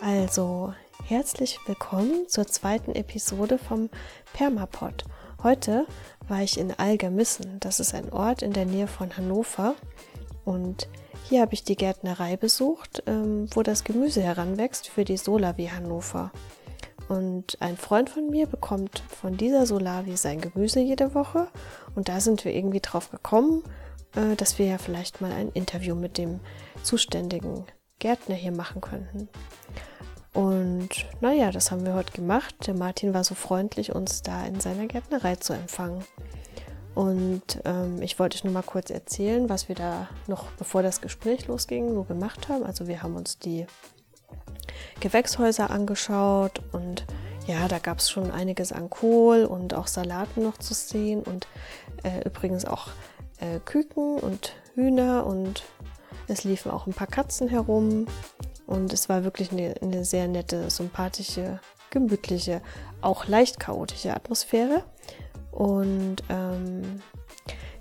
Also, herzlich willkommen zur zweiten Episode vom Permapod. Heute war ich in Algermissen. Das ist ein Ort in der Nähe von Hannover. Und hier habe ich die Gärtnerei besucht, ähm, wo das Gemüse heranwächst für die Solavi Hannover. Und ein Freund von mir bekommt von dieser Solavi sein Gemüse jede Woche. Und da sind wir irgendwie drauf gekommen, äh, dass wir ja vielleicht mal ein Interview mit dem zuständigen Gärtner hier machen könnten. Und naja, das haben wir heute gemacht. Der Martin war so freundlich, uns da in seiner Gärtnerei zu empfangen. Und ähm, ich wollte euch nur mal kurz erzählen, was wir da noch, bevor das Gespräch losging, so gemacht haben. Also wir haben uns die Gewächshäuser angeschaut und ja, da gab es schon einiges an Kohl und auch Salaten noch zu sehen und äh, übrigens auch äh, Küken und Hühner und es liefen auch ein paar Katzen herum und es war wirklich eine, eine sehr nette, sympathische, gemütliche, auch leicht chaotische Atmosphäre. Und ähm,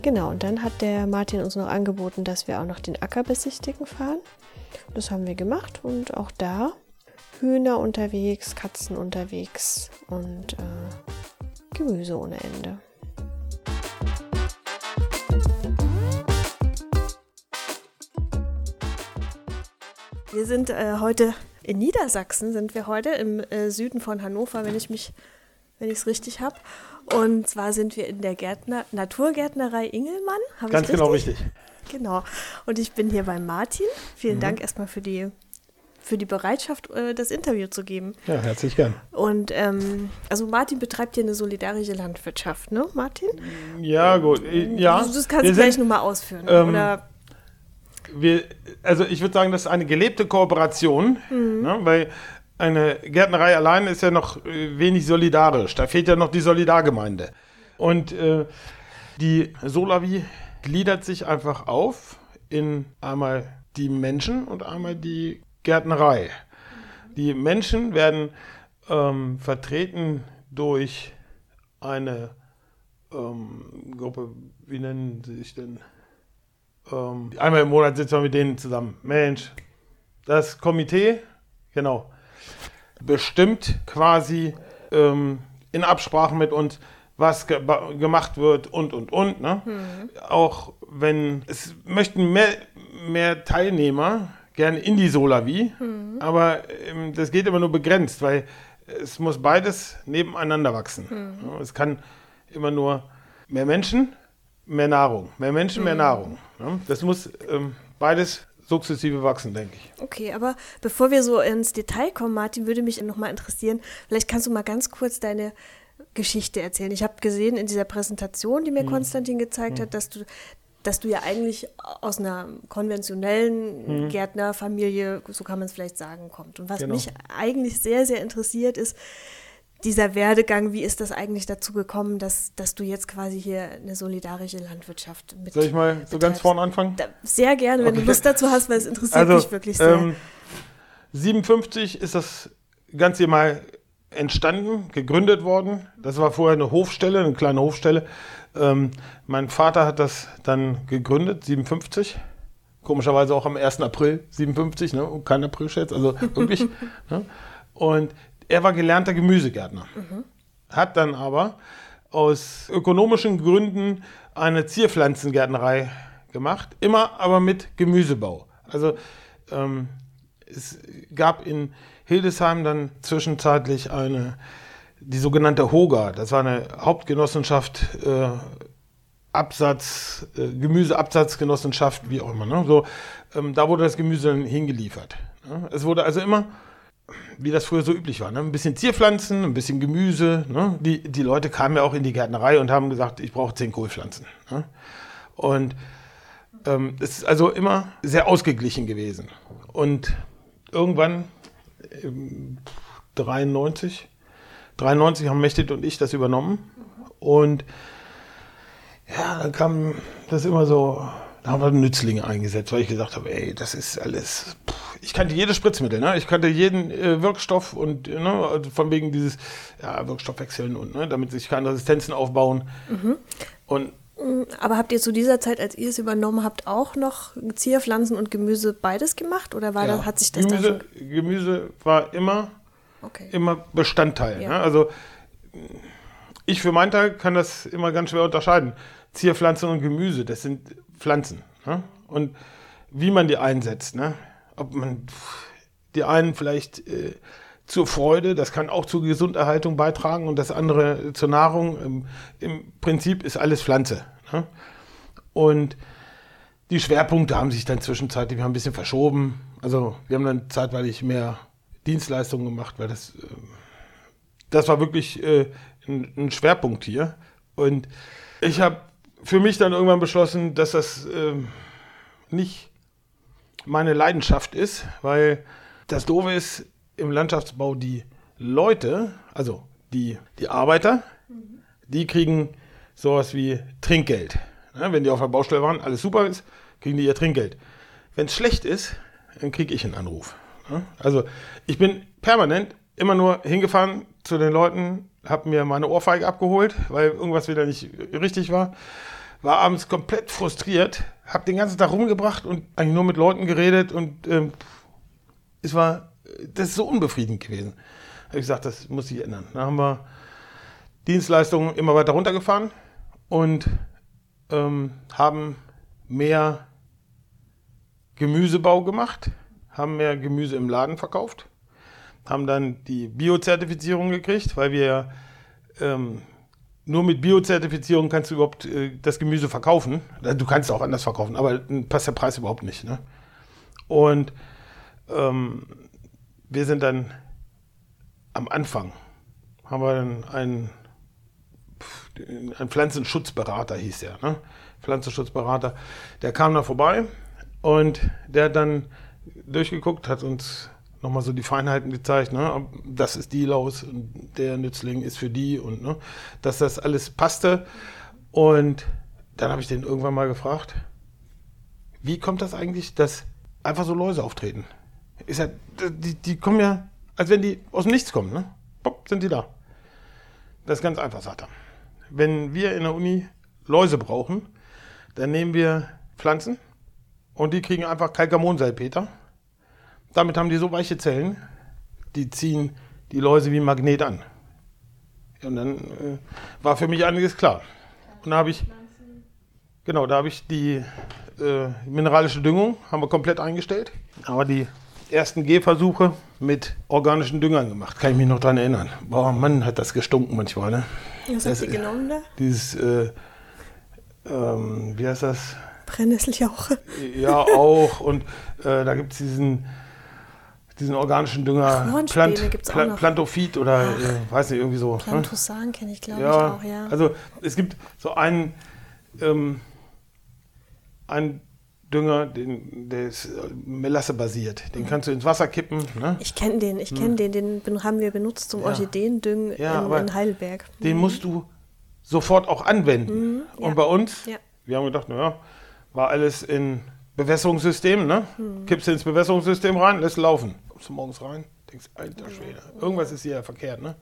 genau, und dann hat der Martin uns noch angeboten, dass wir auch noch den Acker besichtigen fahren. Das haben wir gemacht und auch da Hühner unterwegs, Katzen unterwegs und äh, Gemüse ohne Ende. Wir sind äh, heute in Niedersachsen, sind wir heute im äh, Süden von Hannover, wenn ich mich, wenn ich es richtig habe. Und zwar sind wir in der Gärtner Naturgärtnerei Ingelmann. Ganz genau richtig? Genau. Und ich bin hier bei Martin. Vielen mhm. Dank erstmal für die für die Bereitschaft, äh, das Interview zu geben. Ja, herzlich gern. Und ähm, also Martin betreibt hier eine solidarische Landwirtschaft, ne, Martin? Ja, gut. Ja. Das kannst du gleich nochmal ausführen. Ähm, oder wir, also ich würde sagen, das ist eine gelebte Kooperation, mhm. ne, weil eine Gärtnerei allein ist ja noch äh, wenig solidarisch. Da fehlt ja noch die Solidargemeinde. Und äh, die Solavi gliedert sich einfach auf in einmal die Menschen und einmal die Gärtnerei. Die Menschen werden ähm, vertreten durch eine ähm, Gruppe, wie nennen sie sich denn? Ähm, einmal im Monat sitzen wir mit denen zusammen. Mensch, das Komitee, genau, bestimmt quasi ähm, in Absprache mit uns, was ge gemacht wird und und und. Ne? Mhm. Auch wenn es möchten mehr, mehr Teilnehmer gerne in die Solavi, mhm. aber ähm, das geht immer nur begrenzt, weil es muss beides nebeneinander wachsen. Mhm. Es kann immer nur mehr Menschen mehr Nahrung. Mehr Menschen, mehr mhm. Nahrung. Ja, das muss ähm, beides sukzessive wachsen, denke ich. Okay, aber bevor wir so ins Detail kommen, Martin, würde mich noch mal interessieren, vielleicht kannst du mal ganz kurz deine Geschichte erzählen. Ich habe gesehen in dieser Präsentation, die mir hm. Konstantin gezeigt hm. hat, dass du, dass du ja eigentlich aus einer konventionellen hm. Gärtnerfamilie, so kann man es vielleicht sagen, kommt. Und was genau. mich eigentlich sehr, sehr interessiert ist, dieser Werdegang, wie ist das eigentlich dazu gekommen, dass, dass du jetzt quasi hier eine solidarische Landwirtschaft mit Soll ich mal so ganz vorne anfangen? Da, sehr gerne, wenn okay. du Lust dazu hast, weil es interessiert also, mich wirklich sehr. Ähm, 57 ist das Ganze mal entstanden, gegründet worden. Das war vorher eine Hofstelle, eine kleine Hofstelle. Ähm, mein Vater hat das dann gegründet, 57. Komischerweise auch am 1. April 57, ne? kein April-Scherz, also wirklich. ne? Und er war gelernter Gemüsegärtner, mhm. hat dann aber aus ökonomischen Gründen eine Zierpflanzengärtnerei gemacht, immer aber mit Gemüsebau. Also ähm, es gab in Hildesheim dann zwischenzeitlich eine, die sogenannte Hoga, das war eine Hauptgenossenschaft, äh, Absatz, äh, Gemüseabsatzgenossenschaft, wie auch immer. Ne? So, ähm, da wurde das Gemüse dann hingeliefert. Ne? Es wurde also immer wie das früher so üblich war. Ne? Ein bisschen Zierpflanzen, ein bisschen Gemüse. Ne? Die, die Leute kamen ja auch in die Gärtnerei und haben gesagt, ich brauche zehn Kohlpflanzen. Ne? Und ähm, es ist also immer sehr ausgeglichen gewesen. Und irgendwann, ähm, 93, 93 haben Mechtet und ich das übernommen. Und ja, dann kam das immer so, da haben wir Nützlinge eingesetzt, weil ich gesagt habe, ey, das ist alles, ich kannte jedes Spritzmittel, ne? ich kannte jeden äh, Wirkstoff und ne, also von wegen dieses ja, Wirkstoffwechseln und ne, damit sich keine Resistenzen aufbauen. Mhm. Und Mm, aber habt ihr zu dieser Zeit, als ihr es übernommen habt, auch noch Zierpflanzen und Gemüse beides gemacht? Oder war Ja. das, hat sich das Gemüse, da schon... Gemüse war immer, Okay. immer Bestandteil. Ja. Ne? Also ich für meinen Teil kann das immer ganz schwer unterscheiden. Zierpflanzen und Gemüse, das sind Pflanzen. Ne? Und wie man die einsetzt, ne? Ob man die einen vielleicht äh, zur Freude, das kann auch zur Gesunderhaltung beitragen und das andere zur Nahrung. Im, im Prinzip ist alles Pflanze. Ne? Und die Schwerpunkte haben sich dann zwischenzeitlich ein bisschen verschoben. Also wir haben dann zeitweilig mehr Dienstleistungen gemacht, weil das, äh, das war wirklich äh, ein, Schwerpunkt hier. Und ich habe für mich dann irgendwann beschlossen, dass das äh, nicht meine Leidenschaft ist, weil das Doofe ist im Landschaftsbau, die Leute, also die, die Arbeiter, die kriegen sowas wie Trinkgeld. Ja, wenn die auf der Baustelle waren, alles super ist, kriegen die ihr Trinkgeld. Wenn es schlecht ist, dann kriege ich einen Anruf. Ja, also ich bin permanent immer nur hingefahren zu den Leuten, habe mir meine Ohrfeige abgeholt, weil irgendwas wieder nicht richtig war. War abends komplett frustriert, habe den ganzen Tag rumgebracht und eigentlich nur mit Leuten geredet und ähm, es war, das ist so unbefriedigend gewesen. Habe ich gesagt, das muss sich ändern. Da haben wir Dienstleistungen immer weiter runtergefahren und ähm, haben mehr Gemüsebau gemacht, haben mehr Gemüse im Laden verkauft, haben dann die Biozertifizierung gekriegt, weil wir ähm, nur mit Biozertifizierung kannst du überhaupt äh, das Gemüse verkaufen. Du kannst es auch anders verkaufen, aber dann passt der Preis überhaupt nicht. Ne? Und ähm, wir sind dann am Anfang, haben wir dann einen, einen Pflanzenschutzberater, hieß der, ne? Pflanzenschutzberater, der kam da vorbei und der hat dann durchgeguckt, hat uns nochmal so die Feinheiten gezeigt, ne? das ist die Laus der Nützling ist für die und ne? dass das alles passte. Und dann habe ich den irgendwann mal gefragt, wie kommt das eigentlich, dass einfach so Läuse auftreten? Ist ja, die, die kommen ja, als wenn die aus dem Nichts kommen, ne? Pop, sind die da. Das ist ganz einfach, sagt er. Wenn wir in der Uni Läuse brauchen, dann nehmen wir Pflanzen und die kriegen einfach Kalkamonsalpeter. Damit haben die so weiche Zellen, die ziehen die Läuse wie ein Magnet an. Und dann äh, war für mich einiges klar. Und da habe ich, genau, da habe ich die äh, mineralische Düngung, haben wir komplett eingestellt. Aber die ersten Gehversuche mit organischen Düngern gemacht. Kann ich mich noch dran erinnern. Boah, Mann, hat das gestunken manchmal, ne? Was Das- habt ihr genommen da? Dieses, äh, ähm, wie heißt das? Brennnesseljauche. Ja, auch. Und äh, da gibt es diesen, diesen organischen Dünger. Hornspäne gibt's noch. Plantophit oder äh, weiß nicht, irgendwie so. ne? Plantosan kenne ich, glaube ich, Ja, auch, ja. also es gibt so einen, ähm, einen Dünger, den, der ist äh, Melasse basiert. Den kannst du ins Wasser kippen. Ne? ich kenne den, ich kenne den, den ben- haben wir benutzt zum Hm. Ja. Orchideendüngen Ja, in, in Heidelberg. Den musst du sofort auch anwenden. Mhm. Und bei uns, wir haben gedacht, naja, war alles in Bewässerungssystem, ne? Mhm. Kippst du ins Bewässerungssystem rein, lässt laufen. Kommst du morgens rein, denkst, alter Schwede, irgendwas ist hier ja verkehrt, ne?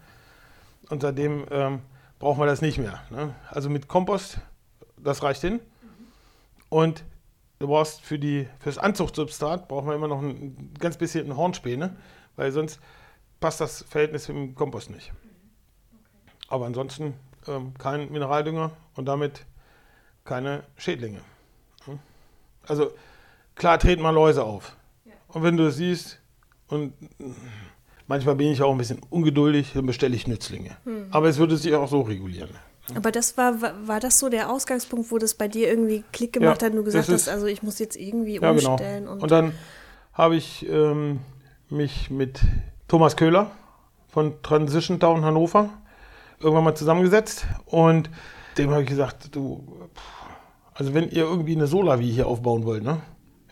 Und seitdem ähm, brauchen wir das nicht mehr. Ne? Also mit Kompost, das reicht hin. Und du brauchst für die, fürs Anzuchtsubstrat brauchen wir immer noch ein ganz bisschen Hornspäne, weil sonst passt das Verhältnis im Kompost nicht. Aber ansonsten ähm, kein Mineraldünger und damit keine Schädlinge. Hm? Also klar treten mal Läuse auf. Und wenn du es siehst, und manchmal bin ich auch ein bisschen ungeduldig, dann bestelle ich Nützlinge. Aber es würde sich auch so regulieren. Aber das war, war, das so der Ausgangspunkt, wo das bei dir irgendwie Klick gemacht Ja, hat und du gesagt ist- hast, also ich muss jetzt irgendwie Ja, genau. umstellen. Und, Und dann habe ich ähm, mich mit Thomas Köhler von Transition Town Hannover irgendwann mal zusammengesetzt und dem habe ich gesagt, du, also wenn ihr irgendwie eine Solavi hier aufbauen wollt, ne?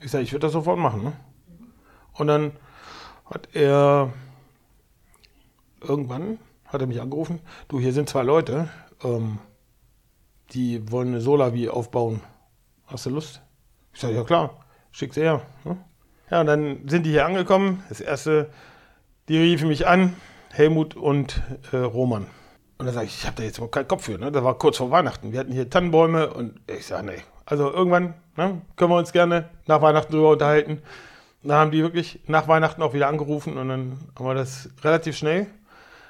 Ich sage, ich würde das sofort machen, ne? Und dann hat er irgendwann hat er mich angerufen, du, hier sind zwei Leute, ähm, die wollen eine Solavi aufbauen. Hast du Lust? Ich sage, ja klar, schick sie her. Ne? Ja, und dann sind die hier angekommen. Das erste, die riefen mich an, Helmut und äh, Roman. Und da sage ich, ich habe da jetzt überhaupt keinen Kopf für. Ne? Das war kurz vor Weihnachten. Wir hatten hier Tannenbäume und ich sage, nee. Also irgendwann ne, können wir uns gerne nach Weihnachten drüber unterhalten. Da haben die wirklich nach Weihnachten auch wieder angerufen und dann haben wir das relativ schnell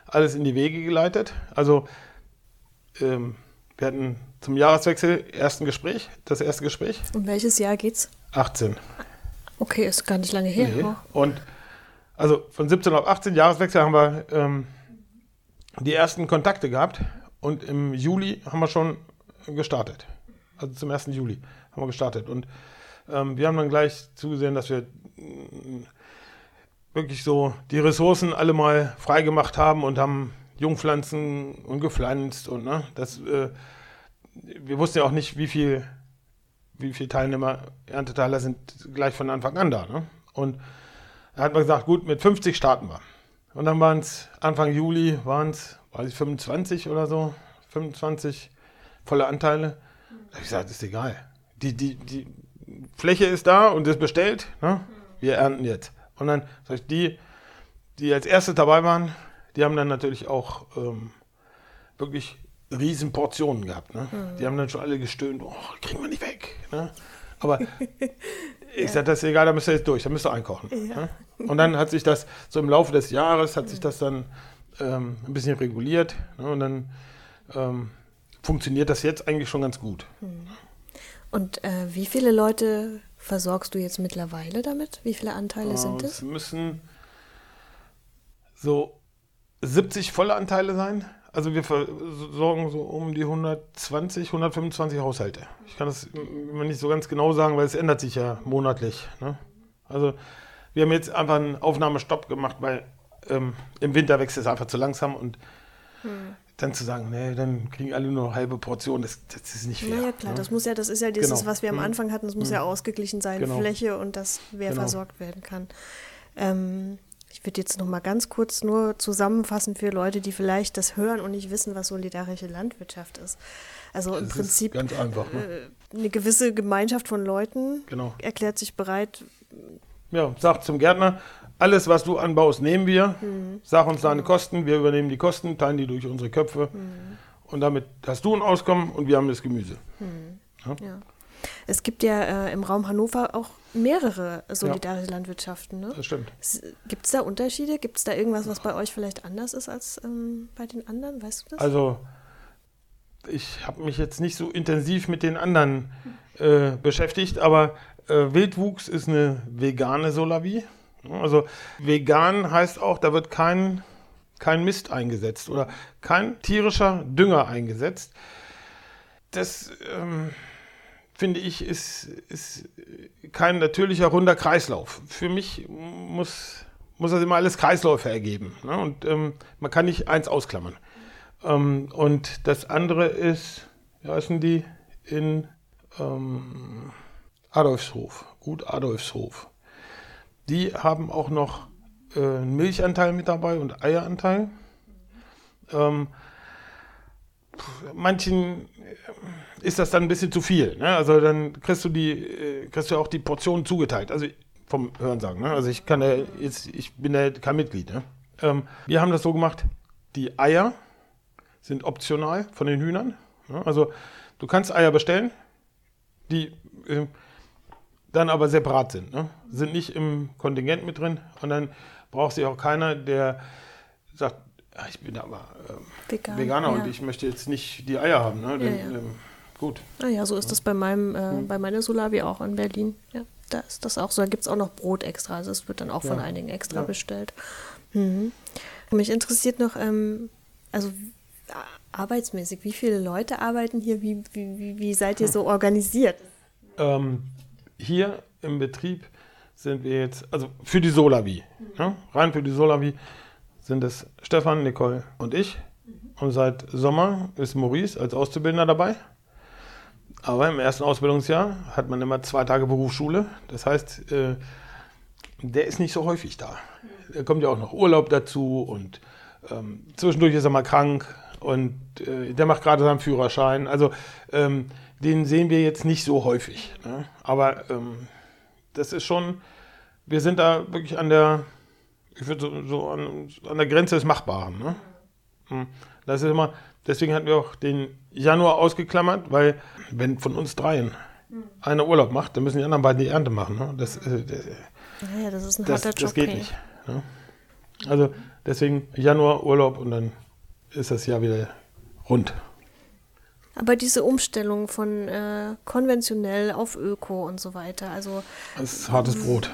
alles in die Wege geleitet. Also ähm, wir hatten zum Jahreswechsel ersten Gespräch, das erste Gespräch. Um welches Jahr geht's? 18. Okay, ist gar nicht lange her. Nee. Und also von 17 auf 18 Jahreswechsel haben wir ähm, die ersten Kontakte gehabt und im Juli haben wir schon gestartet. Also zum 1. Juli haben wir gestartet. Und ähm, wir haben dann gleich zugesehen, dass wir wirklich so die Ressourcen alle mal freigemacht haben und haben Jungpflanzen und gepflanzt und ne, das, äh, wir wussten ja auch nicht, wie viel, wie viel Teilnehmer, Ernteteiler sind gleich von Anfang an da. Ne? Und da hat man gesagt, gut, mit 50 starten wir. Und dann waren es Anfang Juli, waren es, weiß ich, 25 oder so, 25 volle Anteile. Da habe ich gesagt, ist egal. Die, die, die Fläche ist da und ist bestellt. Ne? Wir ernten jetzt. Und dann sag ich, die, die als erste dabei waren, die haben dann natürlich auch ähm, wirklich riesen Portionen gehabt. Ne? Mhm. Die haben dann schon alle gestöhnt, oh, kriegen wir nicht weg. Ne? Aber ich ja. sage, das ist egal, da müsst ihr jetzt durch, da müsst ihr einkochen. Ja. Ne? Und dann hat sich das, so im Laufe des Jahres, hat sich das dann ähm, ein bisschen reguliert. Ne? Und dann ähm, funktioniert das jetzt eigentlich schon ganz gut. Hm. Und äh, wie viele Leute versorgst du jetzt mittlerweile damit? Wie viele Anteile äh, sind es? Es müssen so 70 volle Anteile sein. Also wir versorgen so um die 120, 125 Haushalte. Ich kann das immer nicht so ganz genau sagen, weil es ändert sich ja monatlich. Ne? Also wir haben jetzt einfach einen Aufnahmestopp gemacht, weil ähm, im Winter wächst es einfach zu langsam und hm. Dann zu sagen, nee, dann kriegen alle nur eine halbe Portion, das, das ist nicht fair. Naja, klar, ne? das muss ja, das ist ja dieses, genau. was wir am hm. Anfang hatten, das muss hm. ja ausgeglichen sein, genau. Fläche und das, wer genau. versorgt werden kann. Ähm, ich würde jetzt noch mal ganz kurz nur zusammenfassen für Leute, die vielleicht das hören und nicht wissen, was solidarische Landwirtschaft ist. Also das im Prinzip ganz einfach, ne? Äh, eine gewisse Gemeinschaft von Leuten genau. erklärt sich bereit. Ja, sagt zum Gärtner, alles, was du anbaust, nehmen wir. Mhm. Sag uns deine Kosten, wir übernehmen die Kosten, teilen die durch unsere Köpfe. Mhm. Und damit hast du ein Auskommen und wir haben das Gemüse. Mhm. Ja? ja? Es gibt ja äh, im Raum Hannover auch mehrere solidarische ja, Landwirtschaften. Ne? Das stimmt. Gibt es da Unterschiede? Gibt es da irgendwas, was bei euch vielleicht anders ist als ähm, bei den anderen? Weißt du das? Also, ich habe mich jetzt nicht so intensiv mit den anderen äh, beschäftigt, aber äh, Wildwuchs ist eine vegane Solavie. Also vegan heißt auch, da wird kein, kein Mist eingesetzt oder kein tierischer Dünger eingesetzt. Das ähm, finde ich, ist, ist kein natürlicher runder Kreislauf. Für mich muss, muss das immer alles Kreisläufe ergeben. Ne? Und ähm, man kann nicht eins ausklammern. Ähm, und das andere ist, wie heißen die? In ähm, Adolfshof, Gut Adolfshof. Die haben auch noch äh, einen Milchanteil mit dabei und Eieranteil. Ähm, manchen ist das dann ein bisschen zu viel. Ne? Also dann kriegst du die, äh, kriegst du auch die Portionen zugeteilt. Also vom Hörensagen. Ne? Also ich kann ja jetzt, ich bin ja kein Mitglied. Ne? Ähm, wir haben das so gemacht, die Eier sind optional von den Hühnern. Ne? Also du kannst Eier bestellen, die äh, dann aber separat sind. Ne? Sind nicht im Kontingent mit drin und dann braucht sich auch keiner, der sagt, ah, ich bin aber äh, Vegan, Veganer ja. und ich möchte jetzt nicht die Eier haben. Ne? Den, ja, ja. Ähm, Gut. Naja, so ist das bei meinem, äh, mhm. bei meiner Solavi auch in Berlin. Ja, da ist das auch so. Da gibt es auch noch Brot extra. Also es wird dann auch von einigen extra bestellt. Mhm. Mich interessiert noch, ähm, also arbeitsmäßig, wie viele Leute arbeiten hier? Wie, wie, wie seid ihr so organisiert? Ähm, hier im Betrieb sind wir jetzt, also für die Solavi, mhm. ja, rein für die Solavi sind es Stefan, Nicole und ich. Mhm. Und seit Sommer ist Maurice als Auszubildender dabei. Aber im ersten Ausbildungsjahr hat man immer zwei Tage Berufsschule. Das heißt, äh, der ist nicht so häufig da. Da kommt ja auch noch Urlaub dazu und ähm, zwischendurch ist er mal krank und äh, der macht gerade seinen Führerschein. Also ähm, den sehen wir jetzt nicht so häufig. Ne? Aber ähm, das ist schon, wir sind da wirklich an der, ich würde so, so an, an, der Grenze des Machbaren. Ne? Hm. Das ist immer, deswegen hatten wir auch den Januar ausgeklammert, weil wenn von uns dreien einer Urlaub macht, dann müssen die anderen beiden die Ernte machen. Ne? Das, äh, naja, das ist ein harter das Job. geht nicht. Ne? Also deswegen Januar Urlaub und dann ist das Jahr wieder rund. Aber diese Umstellung von äh, konventionell auf Öko und so weiter, also Das ist hartes Brot.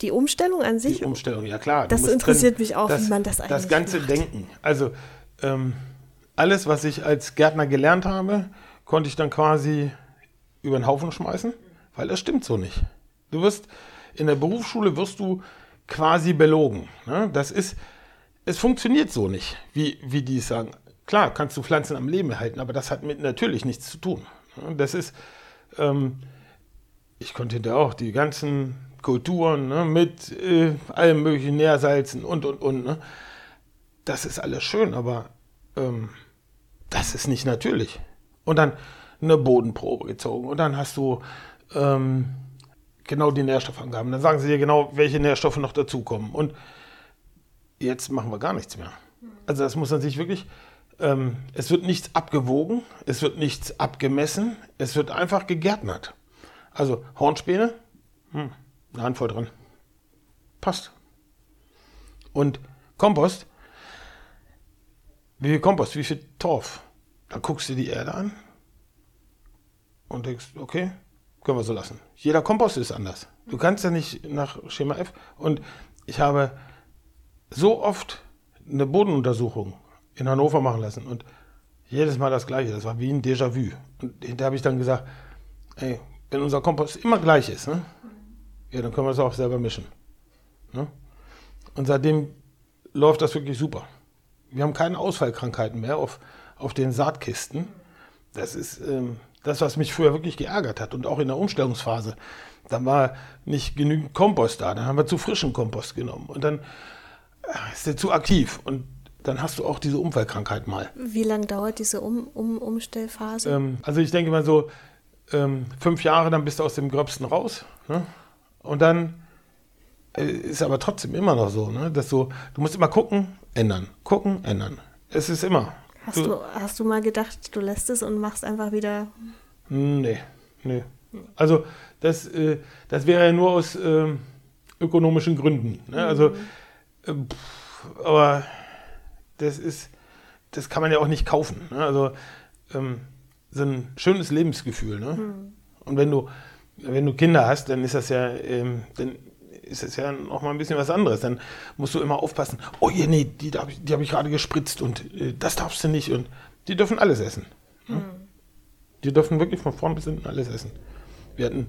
die Umstellung an sich, Die Umstellung, ja klar. Das interessiert mich auch, das, wie man das Das eigentlich ganze macht. Denken. Also ähm, alles, was ich als Gärtner gelernt habe, konnte ich dann quasi über den Haufen schmeißen, weil das stimmt so nicht. Du wirst in der Berufsschule wirst du quasi belogen. Ne? Das ist, es funktioniert so nicht, wie, wie die es sagen. Klar, kannst du Pflanzen am Leben erhalten, aber das hat mit natürlich nichts zu tun. Das ist, ähm, ich konnte hinterher auch die ganzen Kulturen ne, mit äh, allem möglichen Nährsalzen und und und. Ne. Das ist alles schön, aber ähm, das ist nicht natürlich. Und dann eine Bodenprobe gezogen und dann hast du ähm, genau die Nährstoffangaben. Dann sagen sie dir genau, welche Nährstoffe noch dazukommen. Und jetzt machen wir gar nichts mehr. Also das muss man sich wirklich, ähm, es wird nichts abgewogen, es wird nichts abgemessen, es wird einfach gegärtnert. Also Hornspäne, hm, eine Handvoll dran. Passt. Und Kompost, wie viel Kompost, wie viel Torf? Da guckst du die Erde an und denkst, okay, können wir so lassen. Jeder Kompost ist anders. Du kannst ja nicht nach Schema F. Und ich habe so oft eine Bodenuntersuchung in Hannover machen lassen und jedes Mal das Gleiche. Das war wie ein Déjà-vu. Und hinterher habe ich dann gesagt, ey, wenn unser Kompost immer gleich ist, ne, ja, dann können wir es auch selber mischen. Ne? Und seitdem läuft das wirklich super. Wir haben keine Ausfallkrankheiten mehr auf, auf den Saatkisten. Das ist ähm, das, was mich früher wirklich geärgert hat. Und auch in der Umstellungsphase. Da war nicht genügend Kompost da. Dann haben wir zu frischen Kompost genommen. Und dann äh, ist der zu aktiv. Und dann hast du auch diese Unfallkrankheit mal. wie lange dauert diese um um Umstellphase? Ähm, also ich denke mal so, ähm, fünf Jahre, dann bist du aus dem Gröbsten raus. Ne? Und dann äh, ist aber trotzdem immer noch so, ne? dass du, du musst immer gucken, ändern, gucken, ändern. Es ist immer. hast, du, hast du mal gedacht, du lässt es und machst einfach wieder. Nee, nee. Also das, äh, das wäre ja nur aus ähm, ökonomischen Gründen. Ne? Also, äh, pff, aber das ist, das kann man ja auch nicht kaufen. Ne? Also ähm, so ein schönes Lebensgefühl. Ne? Und wenn du, wenn du Kinder hast, dann ist das ja, ähm, dann ist das ja noch mal ein bisschen was anderes. Dann musst du immer aufpassen. Oh je, nee, die, die habe ich gerade gespritzt und äh, das darfst du nicht. Und die dürfen alles essen. Ne? Die dürfen wirklich von vorn bis hinten alles essen. Wir hatten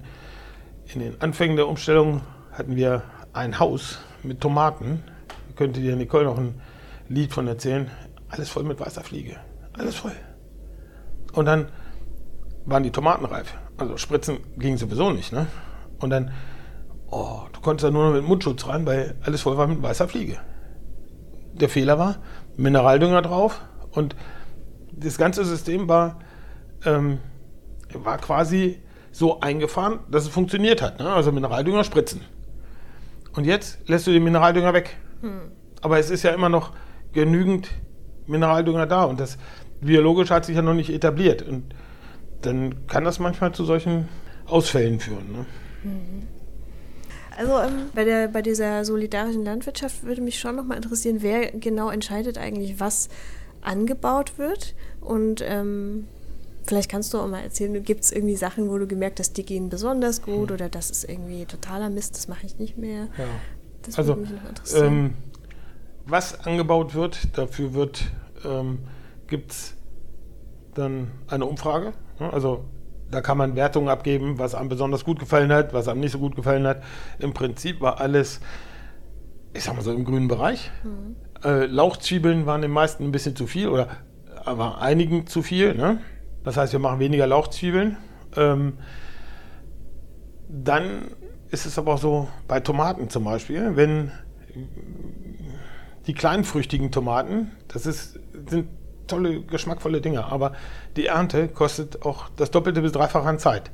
in den Anfängen der Umstellung hatten wir ein Haus mit Tomaten. Da könnte dir Nicole noch ein Lied von erzählen. Alles voll mit weißer Fliege. Alles voll. Und dann waren die Tomaten reif. Also spritzen ging sowieso nicht, ne? Und dann, oh, du konntest da nur noch mit Mundschutz rein, weil alles voll war mit weißer Fliege. Der Fehler war, Mineraldünger drauf und das ganze System war, ähm, war quasi so eingefahren, dass es funktioniert hat. Ne? Also Mineraldünger spritzen. Und jetzt lässt du den Mineraldünger weg. Aber es ist ja immer noch genügend Mineraldünger da und das biologisch hat sich ja noch nicht etabliert. Und dann kann das manchmal zu solchen Ausfällen führen. Ne? Also ähm, bei, der, bei dieser solidarischen Landwirtschaft würde mich schon nochmal interessieren, wer genau entscheidet eigentlich, was angebaut wird. Und ähm, vielleicht kannst du auch mal erzählen, gibt es irgendwie Sachen, wo du gemerkt hast, die gehen besonders gut oder das ist irgendwie totaler Mist, das mache ich nicht mehr. Ja. Das Also, würde mich noch interessieren. ähm, was angebaut wird, dafür wird, ähm, gibt es dann eine Umfrage. Also da kann man Wertungen abgeben, was einem besonders gut gefallen hat, was einem nicht so gut gefallen hat. Im Prinzip war alles, ich sag mal so, im grünen Bereich. Äh, Lauchzwiebeln waren den meisten ein bisschen zu viel oder aber einigen zu viel. Ne? Das heißt, wir machen weniger Lauchzwiebeln. Ähm, dann ist es aber auch so bei Tomaten zum Beispiel, wenn die kleinfrüchtigen Tomaten, das ist, sind tolle, geschmackvolle Dinge, aber die Ernte kostet auch das Doppelte bis Dreifache an Zeit.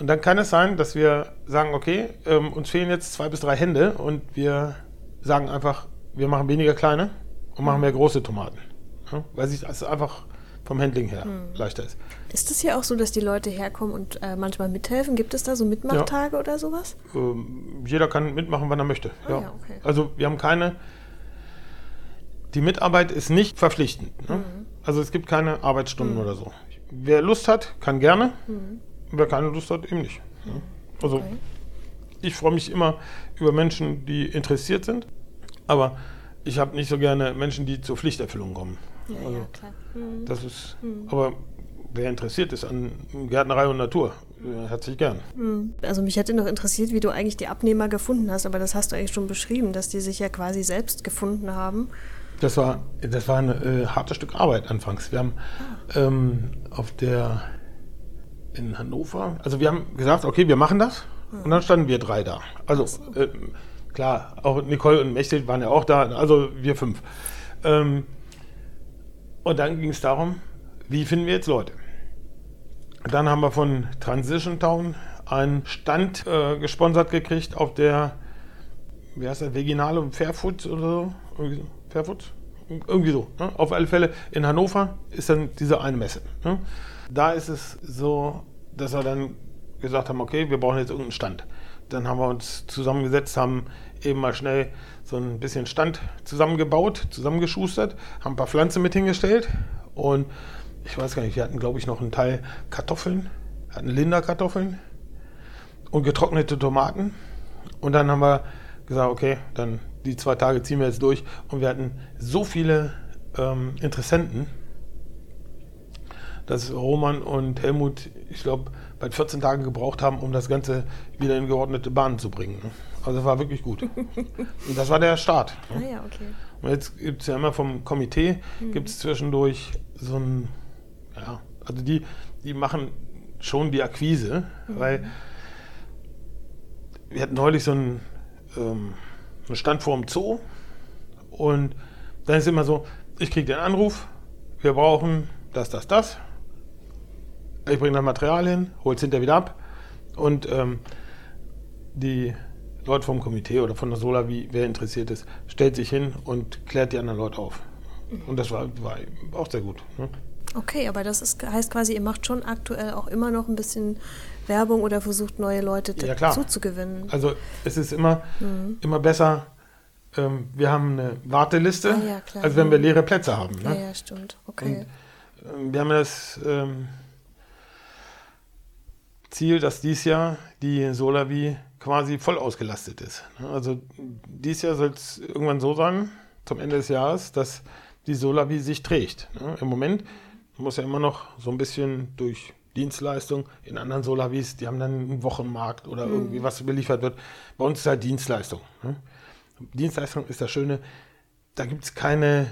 Und dann kann es sein, dass wir sagen, okay, ähm, uns fehlen jetzt zwei bis drei Hände und wir sagen einfach, wir machen weniger kleine und machen mehr große Tomaten. Ne? Weil sich das einfach vom Handling her hm. leichter ist. Ist es hier auch so, dass die Leute herkommen und äh, manchmal mithelfen? Gibt es da so Mitmachtage ja. oder sowas? Ähm, jeder kann mitmachen, wann er möchte. Ah, ja. ja okay. Also wir haben keine. Die Mitarbeit ist nicht verpflichtend. Ne? Mhm. Also es gibt keine Arbeitsstunden mhm. oder so. Wer Lust hat, kann gerne. Mhm. Wer keine Lust hat, eben nicht. Ne? Also okay. ich freue mich immer über Menschen, die interessiert sind. Aber ich habe nicht so gerne Menschen, die zur Pflichterfüllung kommen. Ja, also, ja klar. Mhm. Das ist, mhm. aber wer interessiert ist an Gärtnerei und Natur, herzlich gern. Mhm. Also mich hätte noch interessiert, wie du eigentlich die Abnehmer gefunden hast, aber das hast du eigentlich schon beschrieben, dass die sich ja quasi selbst gefunden haben. Das war, das war ein äh, hartes Stück Arbeit anfangs. Wir haben ähm, auf der in Hannover, also wir haben gesagt, okay, wir machen das. Und dann standen wir drei da. Also äh, klar, auch Nicole und Mechtel waren ja auch da, also wir fünf. Ähm, und dann ging es darum, wie finden wir jetzt Leute? Dann haben wir von Transition Town einen Stand äh, gesponsert gekriegt auf der, wie heißt der, Veginale Fairfood oder so? Fairfood? Irgendwie so. Ne? Auf alle Fälle in Hannover ist dann diese eine Messe. Ne? Da ist es so, dass wir dann gesagt haben, okay, wir brauchen jetzt irgendeinen Stand. Dann haben wir uns zusammengesetzt, haben eben mal schnell so ein bisschen Stand zusammengebaut, zusammengeschustert, haben ein paar Pflanzen mit hingestellt und ich weiß gar nicht, wir hatten glaube ich noch einen Teil Kartoffeln, hatten Linderkartoffeln und getrocknete Tomaten und dann haben wir gesagt, okay, dann die zwei Tage ziehen wir jetzt durch und wir hatten so viele ähm, Interessenten, dass Roman und Helmut, ich glaube, bei 14 Tagen gebraucht haben, um das Ganze wieder in geordnete Bahnen zu bringen. Ne? Also war wirklich gut. Und das war der Start. Ne? Ah ja, okay. Und jetzt gibt es ja immer vom Komitee, mhm. gibt es zwischendurch so ein, ja, also die, die machen schon die Akquise, mhm. weil wir hatten neulich so einen, ähm, einen Stand vor dem Zoo und dann ist immer so, ich kriege den Anruf, wir brauchen das, das, das ich bringe das Material hin, hole es hinterher wieder ab und ähm, die Leute vom Komitee oder von der Sola, wie wer interessiert ist, stellt sich hin und klärt die anderen Leute auf. Und das war, war auch sehr gut. Ne? Okay, aber das ist, heißt quasi, ihr macht schon aktuell auch immer noch ein bisschen Werbung oder versucht neue Leute ja, dazu zu gewinnen. Also es ist immer, mhm. immer besser, ähm, wir haben eine Warteliste, ah, ja, als wenn wir leere Plätze haben. Ne? Ja, ja, stimmt. Okay. Und, ähm, wir haben das ähm, Ziel, dass dies Jahr die Solavi quasi voll ausgelastet ist. Also dieses Jahr soll es irgendwann so sein, zum Ende des Jahres, dass die Solavi sich trägt. Im Moment muss ja immer noch so ein bisschen durch Dienstleistung. In anderen Solavis, die haben dann einen Wochenmarkt oder mhm. irgendwie was beliefert wird. Bei uns ist halt Dienstleistung. Dienstleistung ist das Schöne, da gibt es keine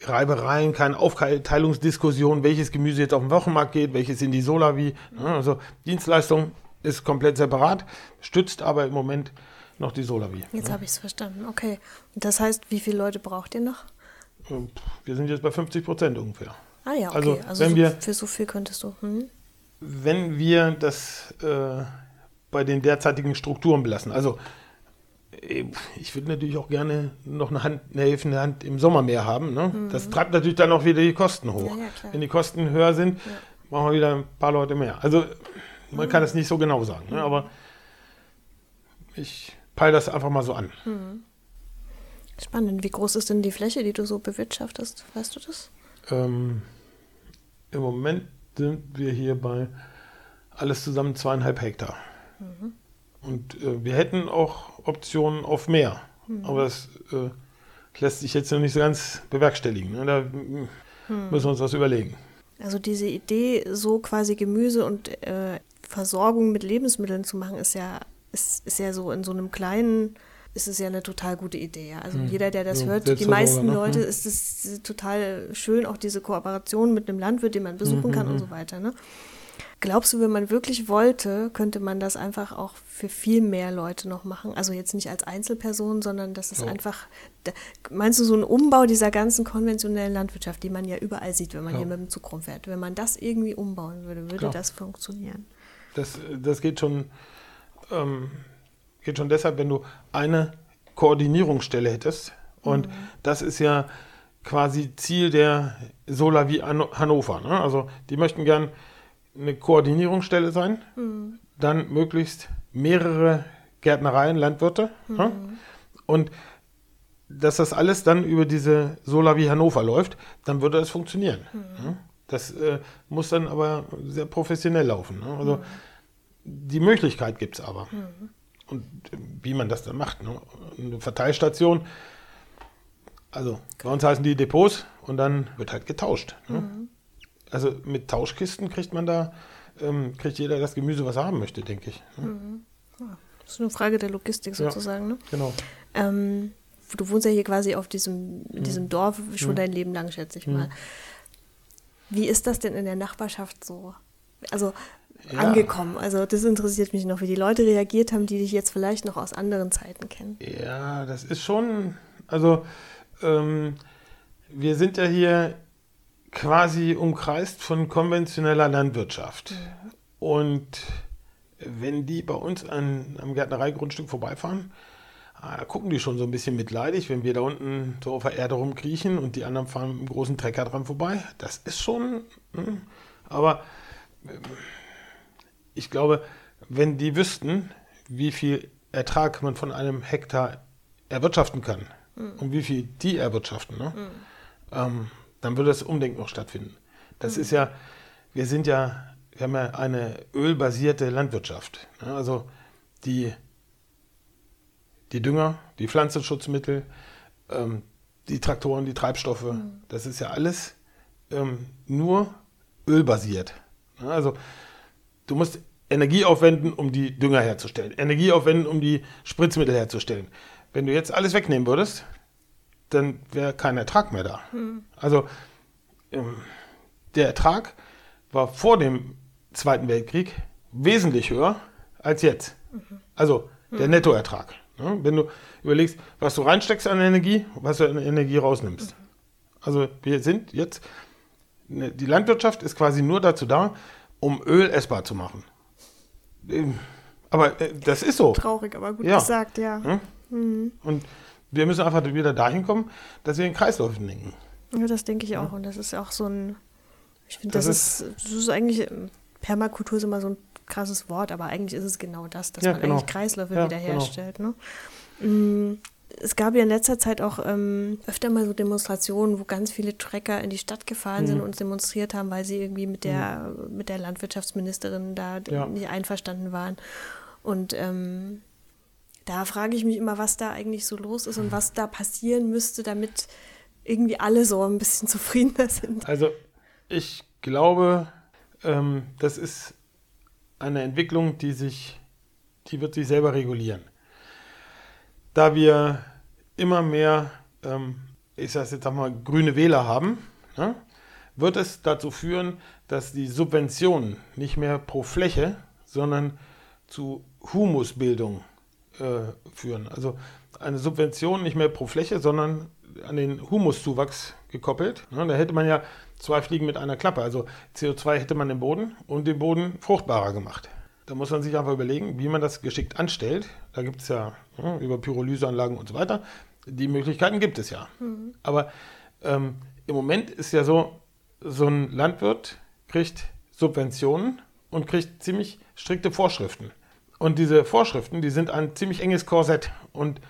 Reibereien, keine Aufteilungsdiskussion, welches Gemüse jetzt auf den Wochenmarkt geht, welches in die Solavi. Also Dienstleistung ist komplett separat, stützt aber im Moment noch die Solavi. Jetzt habe ich es verstanden. Okay. Und das heißt, wie viele Leute braucht ihr noch? Wir sind jetzt bei 50 Prozent ungefähr. Ah ja, okay. Also, also wenn so, wir, für so viel könntest du. Hm? Wenn wir das äh, bei den derzeitigen Strukturen belassen, also ich würde natürlich auch gerne noch eine, Hand, eine helfende Hand im Sommer mehr haben. Ne? Mhm. Das treibt natürlich dann auch wieder die Kosten hoch. Ja, ja, Wenn die Kosten höher sind, ja. brauchen wir wieder ein paar Leute mehr. Also man mhm. kann das nicht so genau sagen, ne? aber ich peile das einfach mal so an. Mhm. Spannend. Wie groß ist denn die Fläche, die du so bewirtschaftest? Weißt du das? Ähm, Im Moment sind wir hier bei alles zusammen zweieinhalb Hektar. Mhm. Und äh, wir hätten auch Optionen auf mehr. Mhm. Aber das äh, lässt sich jetzt noch nicht so ganz bewerkstelligen. Ne? Da mhm. müssen wir uns was überlegen. Also diese Idee, so quasi Gemüse und äh, Versorgung mit Lebensmitteln zu machen, ist ja, ist, ist ja so in so einem kleinen, ist es ja eine total gute Idee. Also mhm. jeder, der das so, hört, die meisten ne? Leute, mhm. ist es total schön, auch diese Kooperation mit einem Landwirt, den man besuchen mhm. kann und mhm. so weiter. Ne? Glaubst du, wenn man wirklich wollte, könnte man das einfach auch für viel mehr Leute noch machen? Also jetzt nicht als Einzelperson, sondern das ist ja. einfach, meinst du, so ein Umbau dieser ganzen konventionellen Landwirtschaft, die man ja überall sieht, wenn man ja. hier mit dem Zug rumfährt, wenn man das irgendwie umbauen würde, würde Klar. das funktionieren? Das, das geht schon, ähm, geht schon deshalb, wenn du eine Koordinierungsstelle hättest. Und mhm. das ist ja quasi Ziel der Solar wie Hannover. Ne? Also die möchten gern eine Koordinierungsstelle sein, mhm. dann möglichst mehrere Gärtnereien, Landwirte mhm. ne? und dass das alles dann über diese Solar wie Hannover läuft, dann würde es funktionieren. Mhm. Ne? Das äh, muss dann aber sehr professionell laufen. Ne? Also die Möglichkeit gibt es aber. Mhm. Und wie man das dann macht. Ne? Eine Verteilstation, also bei uns heißen die Depots und dann wird halt getauscht. Ne? Mhm. Also mit Tauschkisten kriegt man da, ähm, kriegt jeder das Gemüse, was er haben möchte, denke ich. Ne? Mhm. Das ist eine Frage der Logistik sozusagen. Ja, ne? Genau. Ähm, du wohnst ja hier quasi auf diesem, in diesem mhm. Dorf schon mhm. dein Leben lang, schätze ich mal. Wie ist das denn in der Nachbarschaft so? Also ja. angekommen. Also das interessiert mich noch, wie die Leute reagiert haben, die dich jetzt vielleicht noch aus anderen Zeiten kennen. Ja, das ist schon, also ähm, wir sind ja hier quasi umkreist von konventioneller Landwirtschaft. Mhm. Und wenn die bei uns an, am Gärtnereigrundstück vorbeifahren, äh, gucken die schon so ein bisschen mitleidig, wenn wir da unten so auf der Erde rumkriechen und die anderen fahren mit einem großen Trecker dran vorbei. Das ist schon, hm, aber äh, ich glaube, wenn die wüssten, wie viel Ertrag man von einem Hektar erwirtschaften kann mhm. und wie viel die erwirtschaften, ne, mhm. ähm, dann würde das Umdenken noch stattfinden. Das mhm. ist ja, wir sind ja, wir haben ja eine ölbasierte Landwirtschaft. Ne, also die, die Dünger, die Pflanzenschutzmittel, ähm, die Traktoren, die Treibstoffe, mhm. das ist ja alles ähm, nur ölbasiert. Ne, also du musst Energie aufwenden, um die Dünger herzustellen, Energie aufwenden, um die Spritzmittel herzustellen. Wenn du jetzt alles wegnehmen würdest, dann wäre kein Ertrag mehr da. Mhm. Also ähm, der Ertrag war vor dem Zweiten Weltkrieg wesentlich höher als jetzt. Mhm. Also der mhm. Nettoertrag. Ne? Wenn du überlegst, was du reinsteckst an Energie, was du an Energie rausnimmst. Mhm. Also wir sind jetzt, ne, die Landwirtschaft ist quasi nur dazu da, um Öl essbar zu machen. Ähm, aber äh, das ist so. Traurig, aber gut ja. gesagt, ja. Hm? Mhm. Und wir müssen einfach wieder dahin kommen, dass wir in Kreisläufen denken. Ja, das denke ich auch. Und das ist auch so ein, ich finde, das, das, ist, das ist eigentlich, Permakultur ist immer so ein krasses Wort, aber eigentlich ist es genau das, dass ja, man genau. eigentlich Kreisläufe ja, wiederherstellt. Genau. Ne? Mhm es gab ja in letzter Zeit auch ähm, öfter mal so Demonstrationen, wo ganz viele Trecker in die Stadt gefahren mhm. sind und demonstriert haben, weil sie irgendwie mit der, mhm. mit der Landwirtschaftsministerin da ja. nicht einverstanden waren. Und ähm, da frage ich mich immer, was da eigentlich so los ist und was da passieren müsste, damit irgendwie alle so ein bisschen zufriedener sind. Also ich glaube, ähm, das ist eine Entwicklung, die sich, die wird sich selber regulieren da wir immer mehr, ähm, ich sage jetzt mal, grüne Wähler haben, ne, wird es dazu führen, dass die Subventionen nicht mehr pro Fläche, sondern zu Humusbildung äh, führen. Also eine Subvention nicht mehr pro Fläche, sondern an den Humuszuwachs gekoppelt. Ne, da hätte man ja zwei Fliegen mit einer Klappe. Also CO2 hätte man im Boden und den Boden fruchtbarer gemacht. Da muss man sich einfach überlegen, wie man das geschickt anstellt. Da gibt es ja, ja ne, über Pyrolyseanlagen und so weiter. Die Möglichkeiten gibt es ja. Mhm. Aber ähm, im Moment ist ja so, so ein Landwirt kriegt Subventionen und kriegt ziemlich strikte Vorschriften. Und diese Vorschriften, die sind ein ziemlich enges Korsett. Und